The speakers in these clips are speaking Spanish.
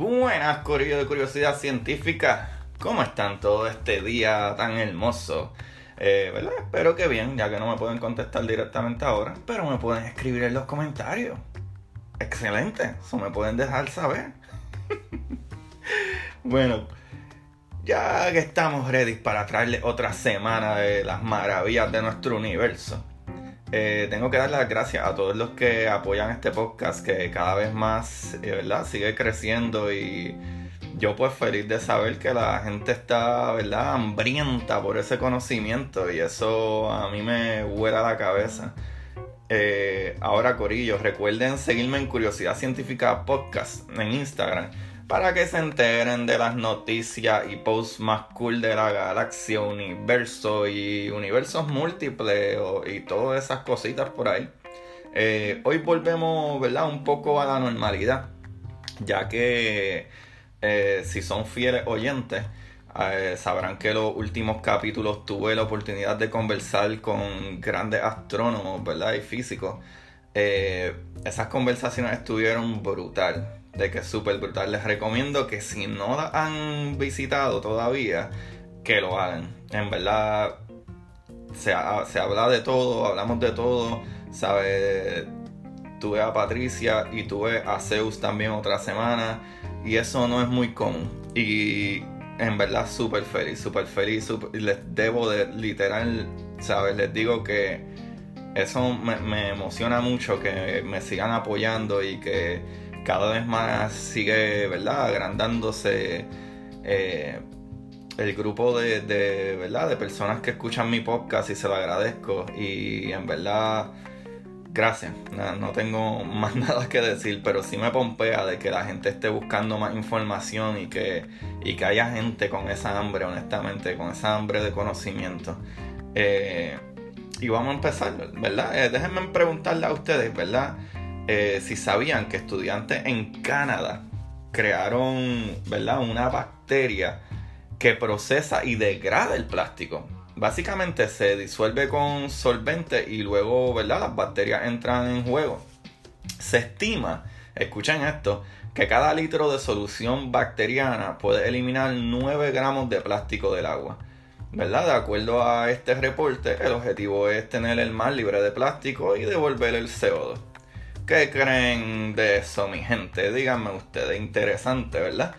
Buenas, Corillo de Curiosidad Científica. ¿Cómo están todo este día tan hermoso? Eh, ¿Verdad? Espero que bien, ya que no me pueden contestar directamente ahora, pero me pueden escribir en los comentarios. Excelente, eso me pueden dejar saber. bueno, ya que estamos ready para traerles otra semana de las maravillas de nuestro universo. Eh, tengo que dar las gracias a todos los que apoyan este podcast, que cada vez más, eh, ¿verdad? Sigue creciendo y yo pues feliz de saber que la gente está, ¿verdad? Hambrienta por ese conocimiento y eso a mí me vuela la cabeza. Eh, ahora, Corillo, recuerden seguirme en Curiosidad Científica Podcast en Instagram para que se enteren de las noticias y posts más cool de la galaxia, universo y universos múltiples y todas esas cositas por ahí. Eh, hoy volvemos, ¿verdad? Un poco a la normalidad, ya que eh, si son fieles oyentes, eh, sabrán que los últimos capítulos tuve la oportunidad de conversar con grandes astrónomos, ¿verdad? Y físicos. esas conversaciones estuvieron brutal de que es súper brutal. Les recomiendo que si no la han visitado todavía, que lo hagan. En verdad, se, habla de todo, hablamos de todo, ¿sabes? Tuve a Patricia y tuve a Zeus también otra semana y eso no es muy común. Y en verdad súper feliz, súper feliz. les debo de literal, ¿sabes? Les digo que eso me, me emociona mucho que me sigan apoyando y que cada vez más sigue, ¿verdad? Agrandándose eh, el grupo de, ¿verdad? De personas que escuchan mi podcast y se lo agradezco. Y en verdad, gracias. No, tengo más nada que decir, pero sí me pompea de que la gente esté buscando más información y que, y que haya gente con esa hambre, honestamente, con esa hambre de conocimiento. Eh, y vamos a empezar, ¿verdad? Eh, déjenme preguntarle a ustedes, ¿verdad? Eh, si sabían que estudiantes en Canadá crearon ¿verdad? una bacteria que procesa y degrada el plástico. Básicamente se disuelve con solvente y luego ¿verdad? las bacterias entran en juego. Se estima, escuchen esto, que cada litro de solución bacteriana puede eliminar 9 gramos de plástico del agua. ¿verdad? De acuerdo a este reporte, el objetivo es tener el mar libre de plástico y devolver el CO2. ¿Qué creen de eso, mi gente? Díganme ustedes, interesante, ¿verdad?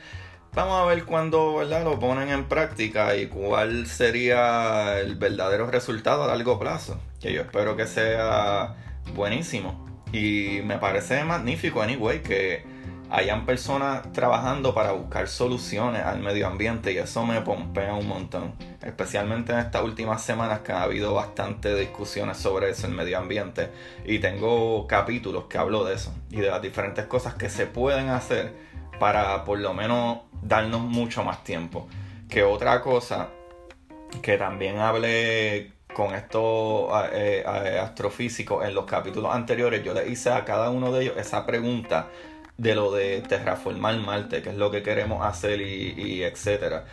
Vamos a ver cuándo ¿verdad? lo ponen en práctica y cuál sería el verdadero resultado a largo plazo. Que yo espero que sea buenísimo. Y me parece magnífico, anyway, que hayan personas trabajando para buscar soluciones al medio ambiente y eso me pompea un montón. Especialmente en estas últimas semanas que ha habido bastante discusiones sobre eso, el medio ambiente. Y tengo capítulos que hablo de eso y de las diferentes cosas que se pueden hacer para por lo menos darnos mucho más tiempo. Que otra cosa que también hablé con estos eh, astrofísicos en los capítulos anteriores, yo le hice a cada uno de ellos esa pregunta de lo de terraformar Marte, que es lo que queremos hacer y, etcétera.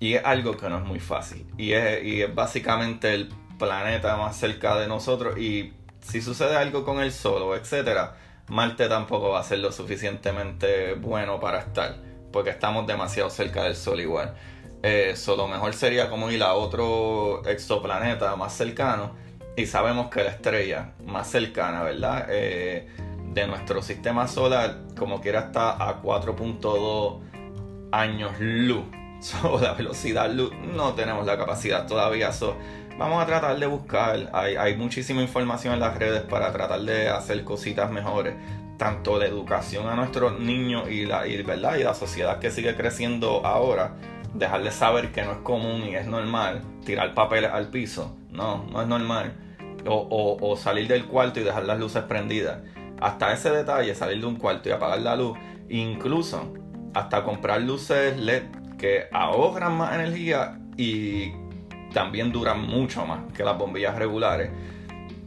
Y es algo que no es muy fácil. Y es, y es básicamente el planeta más cerca de nosotros. Y si sucede algo con el Sol o etcétera, Marte tampoco va a ser lo suficientemente bueno para estar. Porque estamos demasiado cerca del Sol igual. Eh, lo mejor sería como ir a otro exoplaneta más cercano. Y sabemos que la estrella más cercana, ¿verdad? Eh, de nuestro sistema solar, como quiera, está a 4.2 años luz. So, la velocidad luz no tenemos la capacidad todavía. So, vamos a tratar de buscar. Hay, hay muchísima información en las redes para tratar de hacer cositas mejores. Tanto la educación a nuestros niños y la, y, ¿verdad? y la sociedad que sigue creciendo ahora. Dejarles saber que no es común y es normal tirar papeles al piso. No, no es normal. O, o salir del cuarto y dejar las luces prendidas hasta ese detalle, salir de un cuarto y apagar la luz, incluso hasta comprar luces LED que ahorran más energía y también duran mucho más que las bombillas regulares.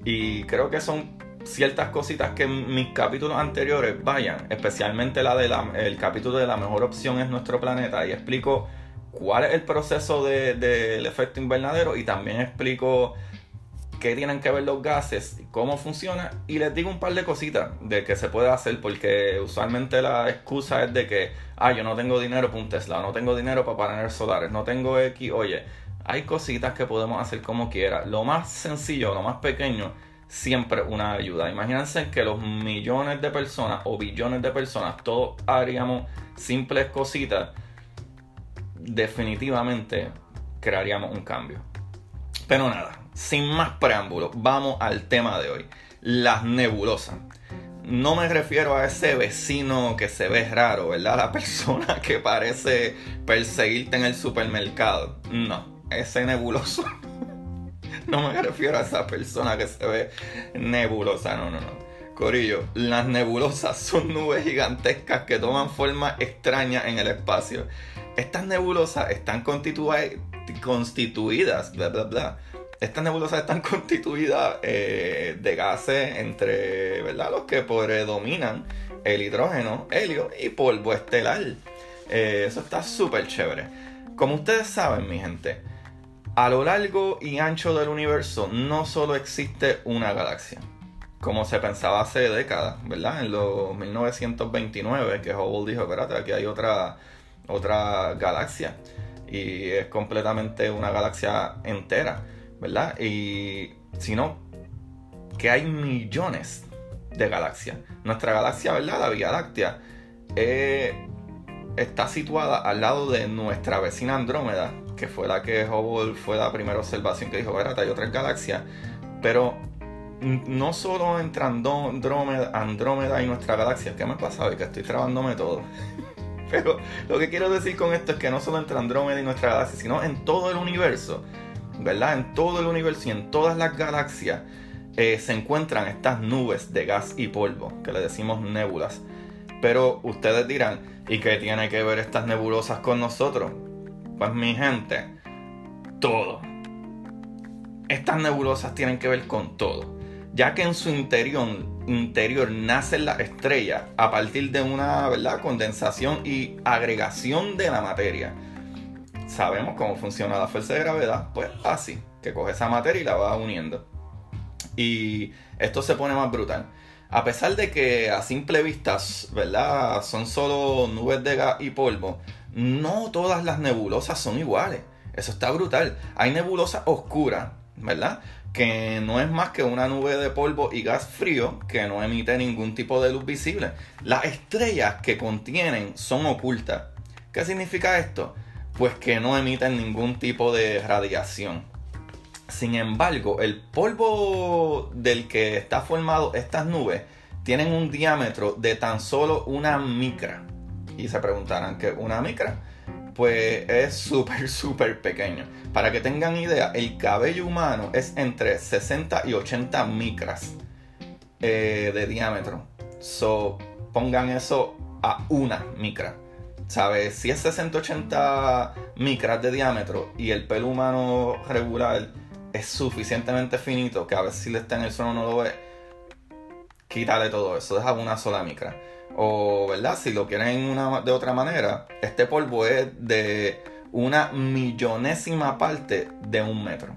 Y creo que son ciertas cositas que en mis capítulos anteriores vayan, especialmente la del el capítulo de la mejor opción es nuestro planeta y explico cuál es el proceso del efecto invernadero y también explico qué tienen que ver los gases, cómo funciona y les digo un par de cositas de que se puede hacer porque usualmente la excusa es de que, ah, yo no tengo dinero para un Tesla, no tengo dinero para paneles solares, no tengo X, oye, hay cositas que podemos hacer como quiera. Lo más sencillo, lo más pequeño, siempre una ayuda. Imagínense que los millones de personas o billones de personas, todos haríamos simples cositas, definitivamente crearíamos un cambio. Pero nada, sin más preámbulos, vamos al tema de hoy, las nebulosas. No me refiero a ese vecino que se ve raro, ¿verdad? La persona que parece perseguirte en el supermercado. No, ese nebuloso. no me refiero a esa persona que se ve nebulosa, no, no, no. Corillo, las nebulosas son nubes gigantescas que toman forma extraña en el espacio. Estas nebulosas están constituidas, bla, bla, bla. Estas nebulosas están constituidas eh, de gases entre, ¿verdad? Los que predominan el hidrógeno, helio y polvo estelar. Eh, eso está súper chévere. Como ustedes saben, mi gente, a lo largo y ancho del universo no solo existe una galaxia, como se pensaba hace décadas, ¿verdad? En los 1929, que Hubble dijo, espérate, aquí hay otra, otra galaxia. Y es completamente una galaxia entera, ¿verdad? Y sino que hay millones de galaxias. Nuestra galaxia, ¿verdad? La Vía Láctea, eh, está situada al lado de nuestra vecina Andrómeda, que fue la que Hubble fue la primera observación que dijo, verá, hay otras galaxias, pero no solo entre Andrómeda, Andrómeda y nuestra galaxia, ¿qué me pasa hoy? Que estoy trabándome todo. pero lo que quiero decir con esto es que no solo entre Andrómeda y nuestra galaxia, sino en todo el universo, ¿verdad? En todo el universo y en todas las galaxias eh, se encuentran estas nubes de gas y polvo, que le decimos nébulas. Pero ustedes dirán, ¿y qué tiene que ver estas nebulosas con nosotros? Pues mi gente, todo. Estas nebulosas tienen que ver con todo, ya que en su interior, interior nacen las estrellas a partir de una ¿verdad? condensación y agregación de la materia. Sabemos cómo funciona la fuerza de gravedad, pues así, que coge esa materia y la va uniendo. Y esto se pone más brutal. A pesar de que a simple vista, ¿verdad? Son solo nubes de gas y polvo, no todas las nebulosas son iguales. Eso está brutal. Hay nebulosas oscuras, ¿verdad? Que no es más que una nube de polvo y gas frío que no emite ningún tipo de luz visible. Las estrellas que contienen son ocultas. ¿Qué significa esto? Pues que no emiten ningún tipo de radiación. Sin embargo, el polvo del que está formado estas nubes tienen un diámetro de tan solo una micra y se preguntarán que una micra pues es súper súper pequeño. Para que tengan idea, el cabello humano es entre 60 y 80 micras eh, de diámetro. So, pongan eso a una micra. ¿Sabes? Si es 60-80 micras de diámetro y el pelo humano regular es suficientemente finito que a ver si le está en el suelo no lo ve, quítale todo eso, deja una sola micra. O, ¿verdad? Si lo quieren de otra manera, este polvo es de una millonésima parte de un metro.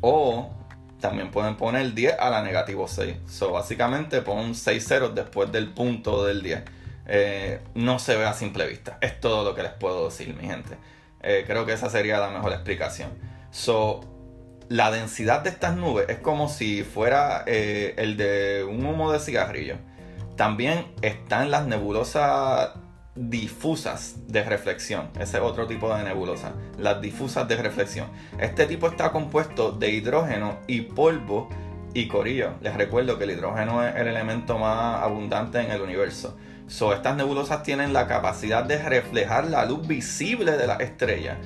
O también pueden poner 10 a la negativo 6. So, básicamente pon 6 ceros después del punto del 10. Eh, no se ve a simple vista. Es todo lo que les puedo decir, mi gente. Eh, creo que esa sería la mejor explicación. So, la densidad de estas nubes es como si fuera eh, el de un humo de cigarrillo. También están las nebulosas difusas de reflexión. Ese es otro tipo de nebulosa. Las difusas de reflexión. Este tipo está compuesto de hidrógeno y polvo y corillo. Les recuerdo que el hidrógeno es el elemento más abundante en el universo. So, estas nebulosas tienen la capacidad de reflejar la luz visible de la estrella.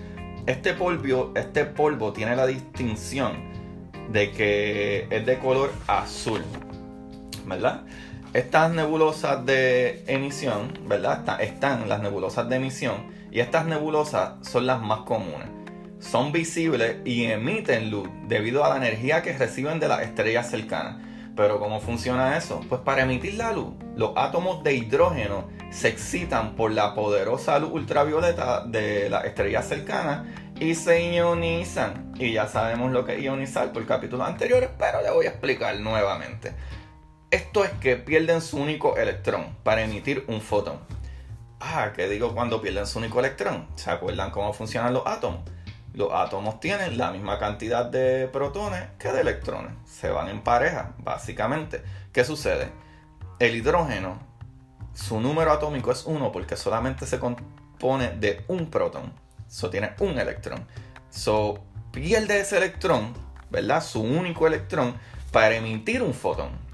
Este polvo, este polvo tiene la distinción de que es de color azul. ¿Verdad? Estas nebulosas de emisión, ¿verdad? Están las nebulosas de emisión y estas nebulosas son las más comunes. Son visibles y emiten luz debido a la energía que reciben de las estrellas cercanas. Pero ¿cómo funciona eso? Pues para emitir la luz, los átomos de hidrógeno se excitan por la poderosa luz ultravioleta de las estrellas cercanas y se ionizan. Y ya sabemos lo que es ionizar por capítulos anteriores, pero le voy a explicar nuevamente. Esto es que pierden su único electrón para emitir un fotón. Ah, ¿qué digo cuando pierden su único electrón? ¿Se acuerdan cómo funcionan los átomos? Los átomos tienen la misma cantidad de protones que de electrones. Se van en pareja, básicamente. ¿Qué sucede? El hidrógeno, su número atómico es 1 porque solamente se compone de un protón. Eso tiene un electrón. So, pierde ese electrón, ¿verdad? Su único electrón para emitir un fotón.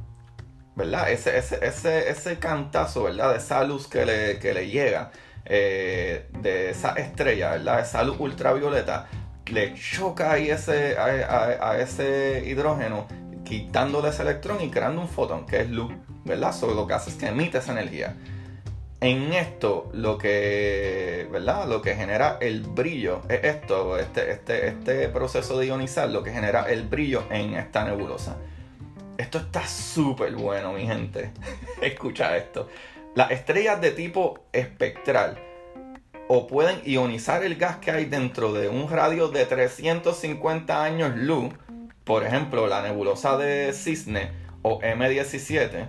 ¿verdad? Ese, ese, ese, ese cantazo, ¿verdad? De esa luz que le, que le llega eh, de esa estrella, ¿verdad? Esa luz ultravioleta, le choca ahí ese, a, ese hidrógeno, quitándole ese electrón y creando un fotón, que es luz, ¿verdad? Sobre lo que hace es que emite esa energía. En esto, lo que, ¿verdad? Lo que genera el brillo es esto, este, este, este proceso de ionizar, lo que genera el brillo en esta nebulosa. Esto está súper bueno, mi gente. Escucha esto. Las estrellas de tipo espectral o pueden ionizar el gas que hay dentro de un radio de 350 años luz, por ejemplo, la nebulosa de Cisne o M17,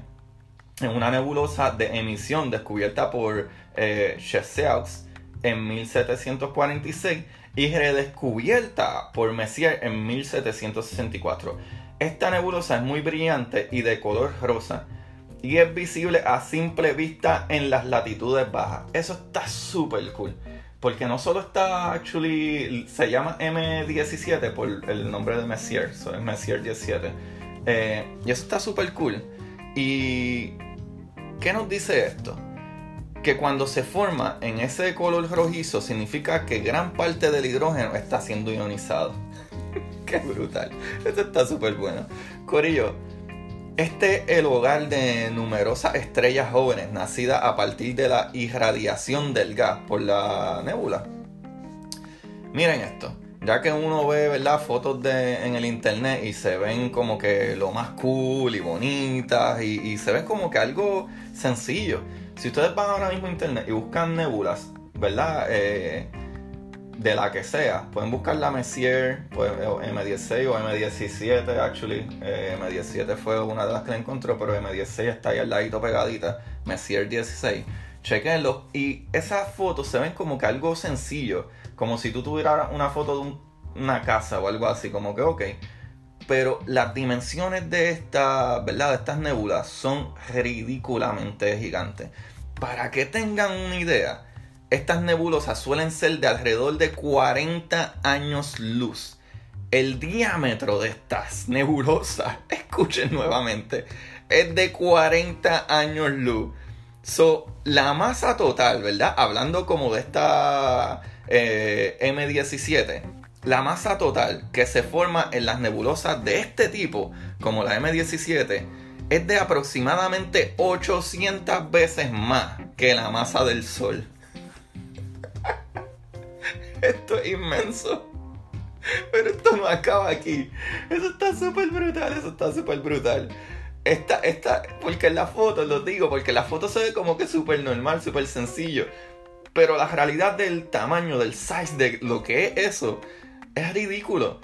en una nebulosa de emisión descubierta por eh, en 1746 y redescubierta por Messier en 1764. Esta nebulosa es muy brillante y de color rosa y es visible a simple vista en las latitudes bajas. Eso está súper cool. Porque no solo está, actually, se llama M17 por el nombre de Messier, so es Messier 17. Eh, y eso está súper cool. ¿Y qué nos dice esto? Que cuando se forma en ese color rojizo significa que gran parte del hidrógeno está siendo ionizado. Qué brutal. Esto está súper bueno. Corillo, este es el hogar de numerosas estrellas jóvenes nacidas a partir de la irradiación del gas por la nebula. Miren esto. Ya que uno ve, ¿verdad? Fotos de, en el internet y se ven como que lo más cool y bonitas y, se ven como que algo sencillo. Si ustedes van ahora mismo a internet y buscan nebulas, ¿verdad? Eh, de la que sea. Pueden buscar la Messier, pues, M16 o M17, actually. Eh, M17 fue una de las que la encontró, pero M16 está ahí al ladito pegadita. Messier 16. Chequenlo. Y esas fotos se ven como que algo sencillo. Como si tú tuvieras una foto de una casa o algo así. Como que, ok. Pero las dimensiones de esta, ¿verdad? De estas nebulas son ridículamente gigantes. Para que tengan una idea estas nebulosas suelen ser de alrededor de 40 años luz. El diámetro de estas nebulosas, escuchen nuevamente, es de 40 años luz. So, la masa total, ¿verdad? Hablando como de esta eh, M17, la masa total que se forma en las nebulosas de este tipo, como la M17, es de aproximadamente 800 veces más que la masa del Sol. Esto es inmenso. Pero esto no acaba aquí. Eso está súper brutal, eso está súper brutal. Esta, esta, porque en la foto, lo digo, porque la foto se ve como que súper normal, súper sencillo. Pero la realidad del tamaño, del size de lo que es eso, es ridículo.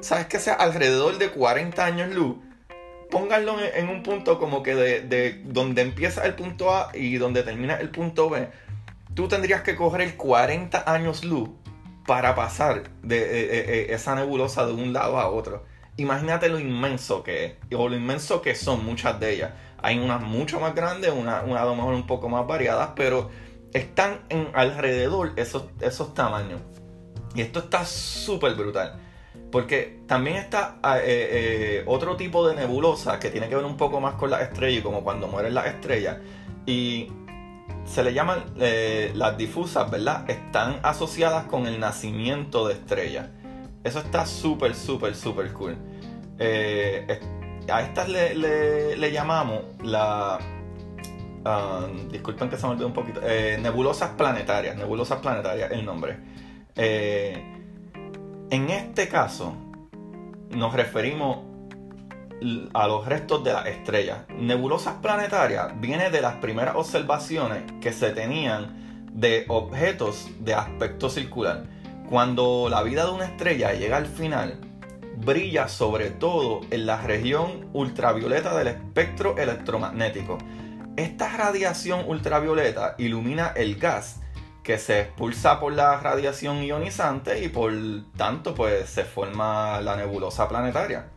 ¿Sabes que sea alrededor de 40 años luz? Pónganlo en un punto como que de, de donde empieza el punto A y donde termina el punto B. Tú tendrías que coger 40 años luz para pasar de eh, eh, eh, esa nebulosa de un lado a otro. Imagínate lo inmenso que es, o lo inmenso que son muchas de ellas. Hay unas mucho más grandes, unas una a lo mejor un poco más variadas, pero están en alrededor esos, esos tamaños. Y esto está súper brutal. Porque también está otro tipo de nebulosa que tiene que ver un poco más con las estrellas como cuando mueren las estrellas. Y se le llaman eh, las difusas, ¿verdad? Están asociadas con el nacimiento de estrellas. Eso está súper, súper, súper cool. Eh, a estas le, llamamos la... Um, disculpen que se me olvidó un poquito. Eh, nebulosas planetarias. Nebulosas planetarias, el nombre. en este caso, nos referimos a los restos de las estrellas. Nebulosas planetarias viene de las primeras observaciones que se tenían de objetos de aspecto circular. Cuando la vida de una estrella llega al final, brilla sobre todo en la región ultravioleta del espectro electromagnético. Esta radiación ultravioleta ilumina el gas que se expulsa por la radiación ionizante y por tanto pues se forma la nebulosa planetaria.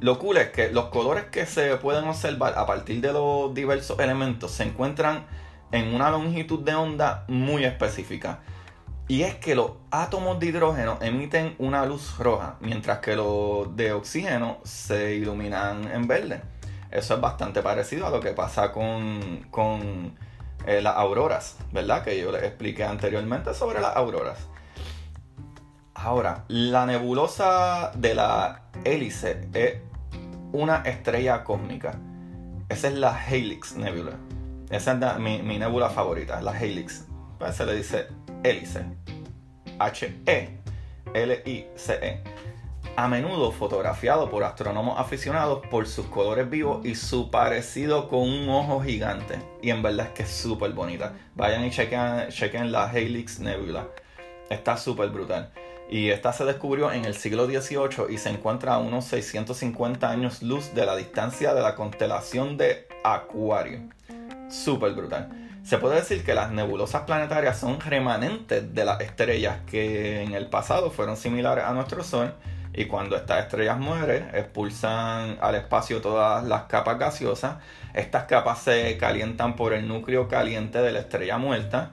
Lo cool es que los colores que se pueden observar a partir de los diversos elementos se encuentran en una longitud de onda muy específica. Y es que los átomos de hidrógeno emiten una luz roja, mientras que los de oxígeno se iluminan en verde. Eso es bastante parecido a lo que pasa con, con eh, las auroras, ¿verdad? Que yo les expliqué anteriormente sobre las auroras. Ahora, la nebulosa de la hélice es una estrella cósmica. Esa es la Helix Nebula. Esa es mi, mi nebula favorita, la Helix. Pues se le dice hélice. H-E-L-I-C-E. A menudo fotografiado por astrónomos aficionados por sus colores vivos y su parecido con un ojo gigante. Y en verdad es que es súper bonita. Vayan y chequen, chequen la Helix Nebula. Está súper brutal. Y esta se descubrió en el siglo XVIII y se encuentra a unos 650 años luz de la distancia de la constelación de Acuario. Súper brutal. Se puede decir que las nebulosas planetarias son remanentes de las estrellas que en el pasado fueron similares a nuestro Sol y cuando estas estrellas mueren expulsan al espacio todas las capas gaseosas. Estas capas se calientan por el núcleo caliente de la estrella muerta.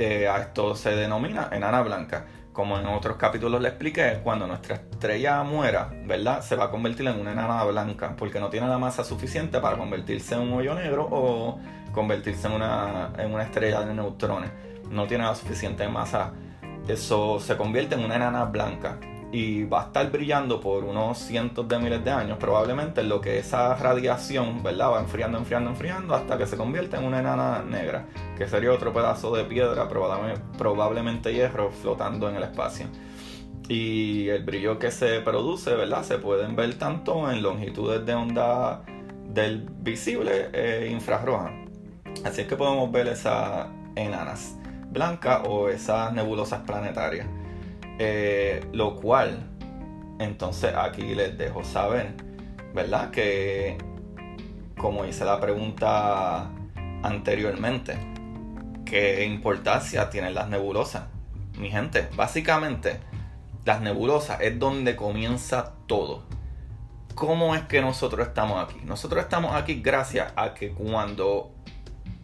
A esto se denomina enana blanca como en otros capítulos le expliqué, cuando nuestra estrella muera, ¿verdad? Se va a convertir en una enana blanca, porque no tiene la masa suficiente para convertirse en un hoyo negro o convertirse en una, en una estrella de neutrones. No tiene la suficiente masa. Eso se convierte en una enana blanca y va a estar brillando por unos cientos de miles de años, probablemente en lo que esa radiación, ¿verdad? Va enfriando, enfriando, enfriando hasta que se convierte en una enana negra, que sería otro pedazo de piedra, probablemente hierro, flotando en el espacio. Y el brillo que se produce, ¿verdad? Se pueden ver tanto en longitudes de onda del visible e infrarroja. Así es que podemos ver esas enanas blancas o esas nebulosas planetarias. Eh, lo cual, entonces aquí les dejo saber, ¿verdad? Que como hice la pregunta anteriormente, ¿qué importancia tienen las nebulosas? Mi gente, básicamente, las nebulosas es donde comienza todo. ¿Cómo es que nosotros estamos aquí? Nosotros estamos aquí gracias a que cuando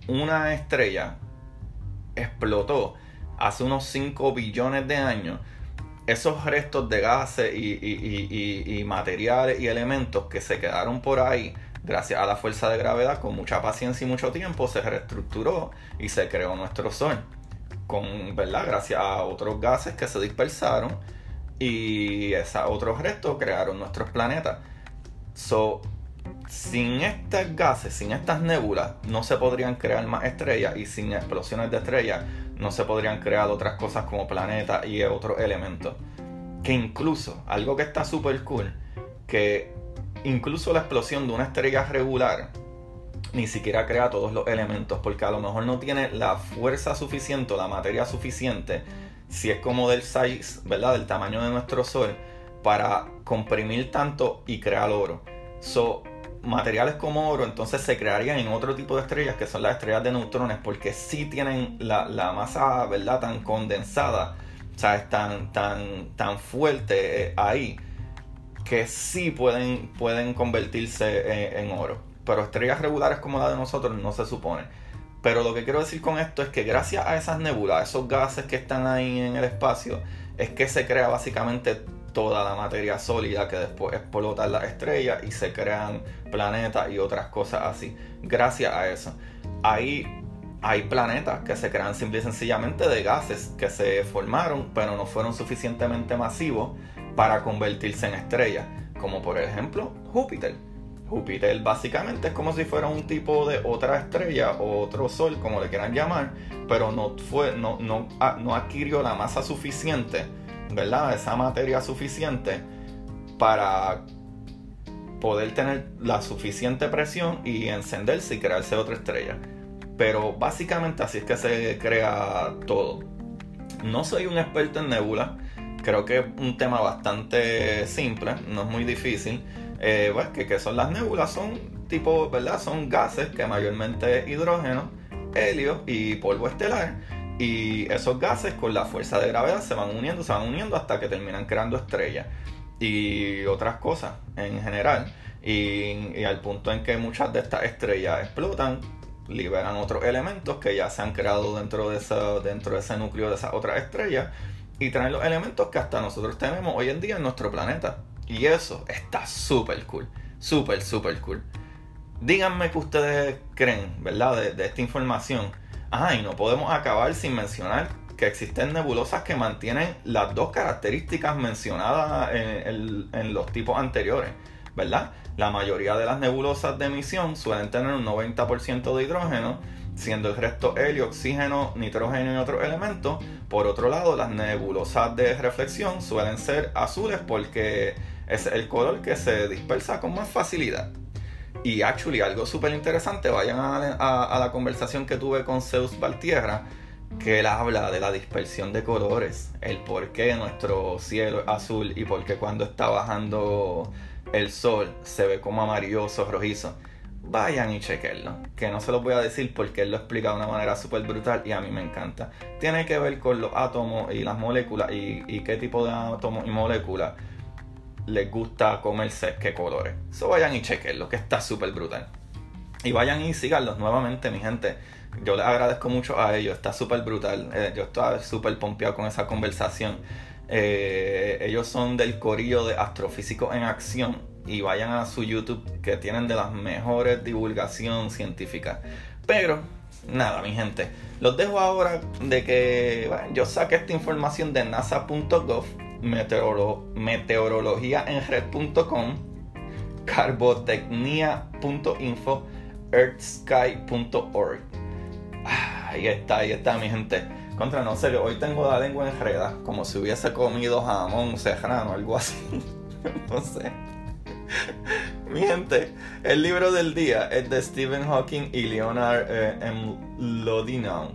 una estrella explotó hace unos 5 billones de años, esos restos de gases y, materiales y elementos que se quedaron por ahí, gracias a la fuerza de gravedad, con mucha paciencia y mucho tiempo, se reestructuró y se creó nuestro Sol. Con, ¿verdad? Gracias a otros gases que se dispersaron y esos otros restos crearon nuestros planetas. So, sin estos gases, sin estas nébulas, no se podrían crear más estrellas y sin explosiones de estrellas no se podrían crear otras cosas como planetas y otros elementos. Que incluso, algo que está súper cool, que incluso la explosión de una estrella regular ni siquiera crea todos los elementos, porque a lo mejor no tiene la fuerza suficiente o la materia suficiente, si es como del size, ¿verdad? Del tamaño de nuestro Sol, para comprimir tanto y crear oro. So, materiales como oro entonces se crearían en otro tipo de estrellas que son las estrellas de neutrones porque sí tienen la, masa verdad tan condensada o sea es tan tan tan fuerte eh, ahí que sí pueden pueden convertirse en, oro. Pero estrellas regulares como la de nosotros no se supone. Pero lo que quiero decir con esto es que gracias a esas nebulas esos gases que están ahí en el espacio es que se crea básicamente toda la materia sólida que después explota en las estrellas y se crean planetas y otras cosas así. Gracias a eso. Ahí hay planetas que se crean simple y sencillamente de gases que se formaron pero no fueron suficientemente masivos para convertirse en estrellas. Como por ejemplo Júpiter. Júpiter básicamente es como si fuera un tipo de otra estrella o otro sol, como le quieran llamar, pero no, fue, no, no, no adquirió la masa suficiente ¿verdad? Esa materia suficiente para poder tener la suficiente presión y encenderse y crearse otra estrella. Pero básicamente así es que se crea todo. No soy un experto en nebula, creo que es un tema bastante simple, no es muy difícil. Eh, pues, son las nébulas, son tipo, ¿verdad? Son gases que mayormente hidrógeno, helio y polvo estelar. Y esos gases con la fuerza de gravedad se van uniendo, se van uniendo hasta que terminan creando estrellas y otras cosas en general. Y, al punto en que muchas de estas estrellas explotan, liberan otros elementos que ya se han creado dentro de, esa, dentro de ese núcleo de esas otras estrellas y traen los elementos que hasta nosotros tenemos hoy en día en nuestro planeta. Y eso está súper cool, súper, súper cool. Díganme qué ustedes creen, ¿verdad? De esta información. Ah, y no podemos acabar sin mencionar que existen nebulosas que mantienen las dos características mencionadas en, los tipos anteriores, ¿verdad? La mayoría de las nebulosas de emisión suelen tener un 90% de hidrógeno, siendo el resto helio, oxígeno, nitrógeno y otros elementos. Por otro lado, las nebulosas de reflexión suelen ser azules porque es el color que se dispersa con más facilidad. Y actually, algo súper interesante, vayan a, la conversación que tuve con Zeus Valtierra que él habla de la dispersión de colores, el por qué nuestro cielo es azul y por qué cuando está bajando el sol se ve como amarilloso, rojizo. Vayan y chequenlo, que no se los voy a decir porque él lo explica de una manera súper brutal y a mí me encanta. Tiene que ver con los átomos y las moléculas y, qué tipo de átomos y moléculas les gusta comerse, qué colores. So vayan y chequenlo, que está súper brutal. Y vayan y síganlos nuevamente, mi gente yo les agradezco mucho a ellos, está súper brutal. Eh, yo estaba súper pompeado con esa conversación. Eh, ellos son del corillo de Astrofísicos en Acción y vayan a su YouTube que tienen de las mejores divulgación científica. Pero, nada, mi gente, los dejo ahora de que yo saqué esta información de nasa.gov, meteoro, meteorologiaenred.com, carbotecnia.info, earthsky.org ahí está, ahí está, mi gente. Contra, no sé, hoy tengo la lengua enredada, como si hubiese comido jamón serrano algo así. no sé. Mi gente, el libro del día es de Stephen Hawking y Leonard eh, M. Lodinow.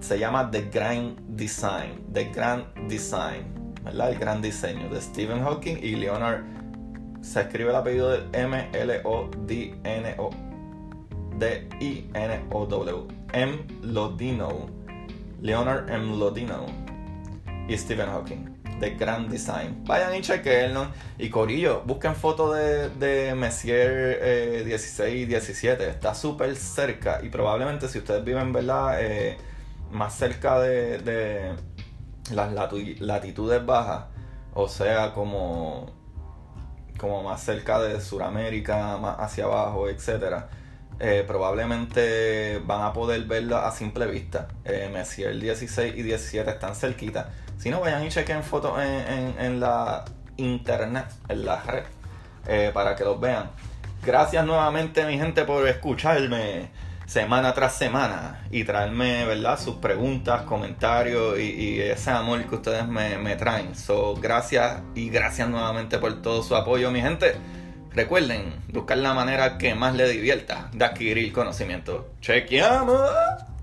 Se llama The Grand Design. The Grand Design. ¿Verdad? El gran diseño de Stephen Hawking y Leonard. Se escribe el apellido de M-L-O-D-N-O. D-I-N-O-W. M. Lodino, Leonard M. Lodino y Stephen Hawking. De Grand Design. Vayan y chequenlo. Y Corillo, busquen fotos de, de Messier 16 y 17. Está súper cerca. Y probablemente si ustedes viven, ¿verdad? Eh, más cerca de las latitudes bajas. O sea, como, como más cerca de Sudamérica, más hacia abajo, etcétera eh, probablemente van a poder verlo a simple vista. Eh, el 16 y 17 están cerquita. Si no, vayan y chequen fotos en, la internet, en la red, eh, para que los vean. Gracias nuevamente, mi gente, por escucharme semana tras semana y traerme, ¿verdad? Sus preguntas, comentarios y, ese amor que ustedes me, me traen. So, gracias y gracias nuevamente por todo su apoyo, mi gente. Recuerden buscar la manera que más les divierta de adquirir conocimiento. ¡Chequeamos!